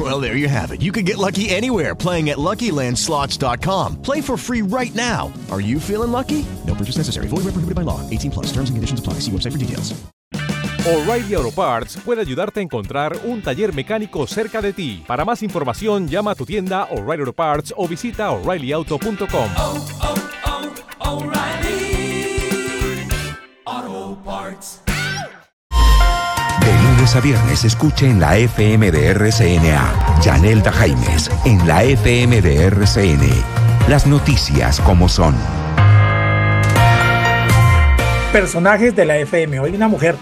Well, there you have it. You can get lucky anywhere playing at LuckyLandSlots.com. Play for free right now. Are you feeling lucky? No purchase necessary. Void where prohibited by law. 18 plus. Terms and conditions apply. See website for details. O'Reilly Auto Parts puede ayudarte a encontrar un taller mecánico cerca de ti. Para más información, llama a tu tienda O'Reilly Auto Parts o visita oreillyauto.com. De a viernes escuche en la FM de RCNA, Yanelda Jaimes, en la FM de. Las noticias como son. Personajes de la FM. Hoy una mujer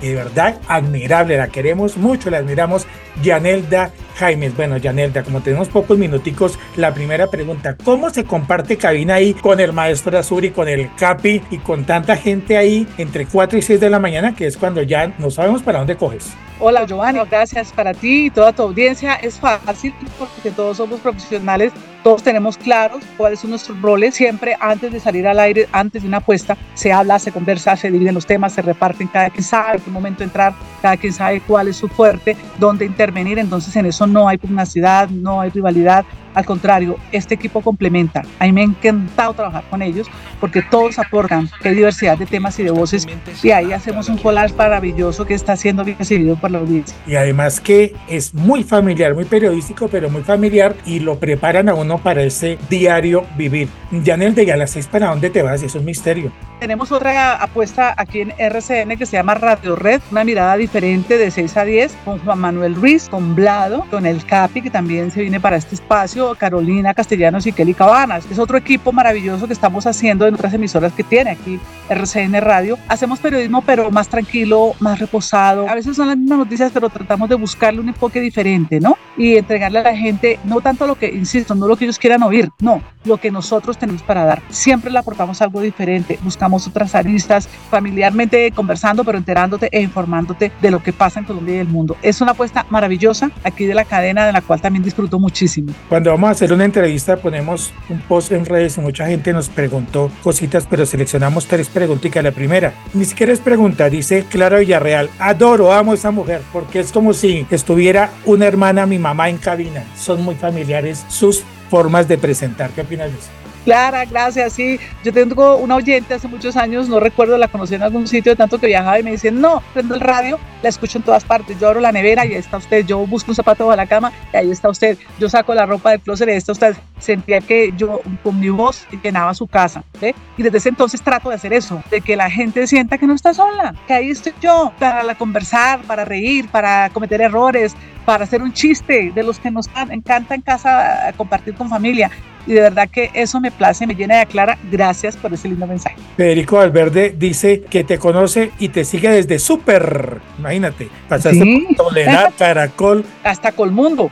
que de verdad admirable, la queremos mucho, la admiramos, Yanelda Jaimes. Bueno, Yanelda, como tenemos pocos minuticos, la primera pregunta, ¿cómo se comparte cabina ahí con el maestro Azuri, con el Capi y con tanta gente ahí entre 4 y 6 de la mañana, que es cuando ya no sabemos para dónde coges? Hola Giovanni, gracias para ti y toda tu audiencia. Es fácil porque todos somos profesionales, todos tenemos claros cuáles son nuestros roles. Siempre antes de salir al aire, antes de una apuesta, se habla, se conversa, se dividen los temas, se reparten, cada quien sabe en qué momento entrar, cada quien sabe cuál es su fuerte, dónde intervenir. Entonces en eso no hay pugnacidad, no hay rivalidad. Al contrario, este equipo complementa. A mí me ha encantado trabajar con ellos porque todos aportan, hay diversidad de temas y de voces y ahí hacemos un collage maravilloso que está siendo bien recibido por la audiencia. Y además que es muy familiar, muy periodístico, pero muy familiar y lo preparan a uno para ese diario vivir. Yanel, de a las seis, ¿para dónde te vas? Es un misterio. Tenemos otra apuesta aquí en RCN que se llama Radio Red, una mirada diferente de 6 a 10 con Juan Manuel Ruiz, con Blado, con el Capi que también se viene para este espacio, Carolina Castellanos y Kelly Cabanas. Es otro equipo maravilloso que estamos haciendo en otras emisoras que tiene aquí RCN Radio. Hacemos periodismo pero más tranquilo, más reposado. A veces son las mismas noticias pero tratamos de buscarle un enfoque diferente, ¿no? Y entregarle a la gente no tanto lo que, insisto, no lo que ellos quieran oír, no, lo que nosotros tenemos para dar. Siempre le aportamos algo diferente, buscamos otras aristas, familiarmente conversando, pero enterándote e informándote de lo que pasa en Colombia y el mundo. Es una apuesta maravillosa aquí de la cadena de la cual también disfruto muchísimo. Cuando vamos a hacer una entrevista ponemos un post en redes y mucha gente nos preguntó cositas, pero seleccionamos tres preguntitas. La primera, ni siquiera es pregunta, dice Clara Villarreal, adoro, amo a esa mujer, porque es como si estuviera una hermana, mi mamá en cabina. Son muy familiares sus formas de presentar. ¿Qué opinas de eso? Clara, gracias. Sí, yo tengo una oyente hace muchos años, no recuerdo, la conocí en algún sitio de tanto que viajaba y me dicen, no, prendo el radio, la escucho en todas partes. Yo abro la nevera y ahí está usted. Yo busco un zapato bajo la cama y ahí está usted. Yo saco la ropa del closet y ahí está usted. Sentía que yo con mi voz llenaba su casa. ¿ve? Y desde ese entonces trato de hacer eso, de que la gente sienta que no está sola, que ahí estoy yo para la conversar, para reír, para cometer errores, para hacer un chiste de los que nos encanta en casa compartir con familia y de verdad que eso me place, me llena de aclara. Gracias por ese lindo mensaje. Federico Valverde dice que te conoce y te sigue desde súper. Imagínate, pasaste Sí. por Toledad, Caracol. Hasta Colmundo.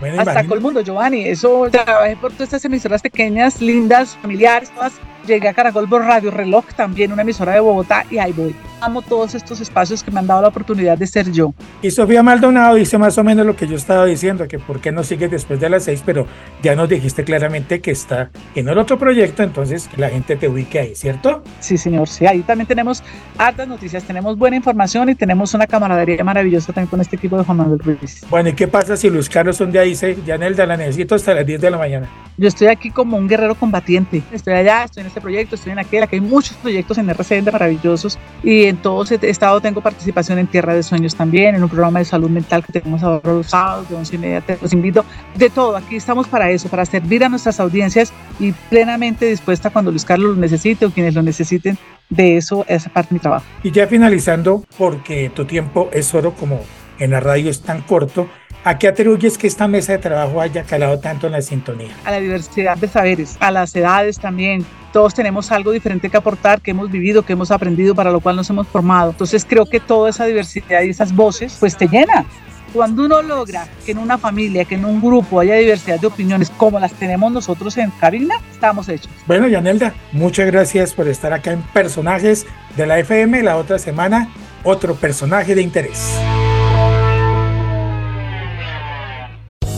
Bueno, Hasta. Colmundo, Giovanni. Eso trabajé por todas estas emisoras pequeñas, lindas, familiares, todas. Llegué a Caracol por Radio Reloj, también una emisora de Bogotá, y ahí voy. Amo todos estos espacios que me han dado la oportunidad de ser yo. Y Sofía Maldonado dice más o menos lo que yo estaba diciendo, que por qué no sigues después de las seis, pero ya nos dijiste claramente que está en el otro proyecto, entonces que la gente te ubique ahí, ¿cierto? Sí, señor. Sí, ahí también tenemos hartas noticias, tenemos buena información y tenemos una camaradería maravillosa también con este equipo de Juan Manuel Ruiz. Bueno, ¿y qué pasa si Luis Carlos un día dice, ya en el de la necesito hasta las 10 de la mañana? Yo estoy aquí como un guerrero combatiente. Estoy allá, estoy en este proyecto, estoy en aquel. Aquí hay muchos proyectos en RCN maravillosos y en todos he estado, tengo participación en Tierra de Sueños también, en un programa de salud mental que tenemos ahora los sábados de 11 y media. Te los invito de todo. Aquí estamos para eso, para servir a nuestras audiencias y plenamente dispuesta cuando Luis Carlos lo necesite o quienes lo necesiten. De eso, esa parte de mi trabajo. Y ya finalizando, porque tu tiempo es oro como en la radio es tan corto, ¿a qué atribuyes que esta mesa de trabajo haya calado tanto en la sintonía? a la diversidad de saberes, a las edades también. Todos tenemos algo diferente que aportar, que hemos vivido, que hemos aprendido, para lo cual nos hemos formado. Entonces creo que toda esa diversidad y esas voces, pues te llena. Cuando uno logra que en una familia, que en un grupo haya diversidad de opiniones como las tenemos nosotros en cabina, estamos hechos. Bueno, Yanelda, muchas gracias por estar acá en Personajes de la FM. La otra semana, otro personaje de interés.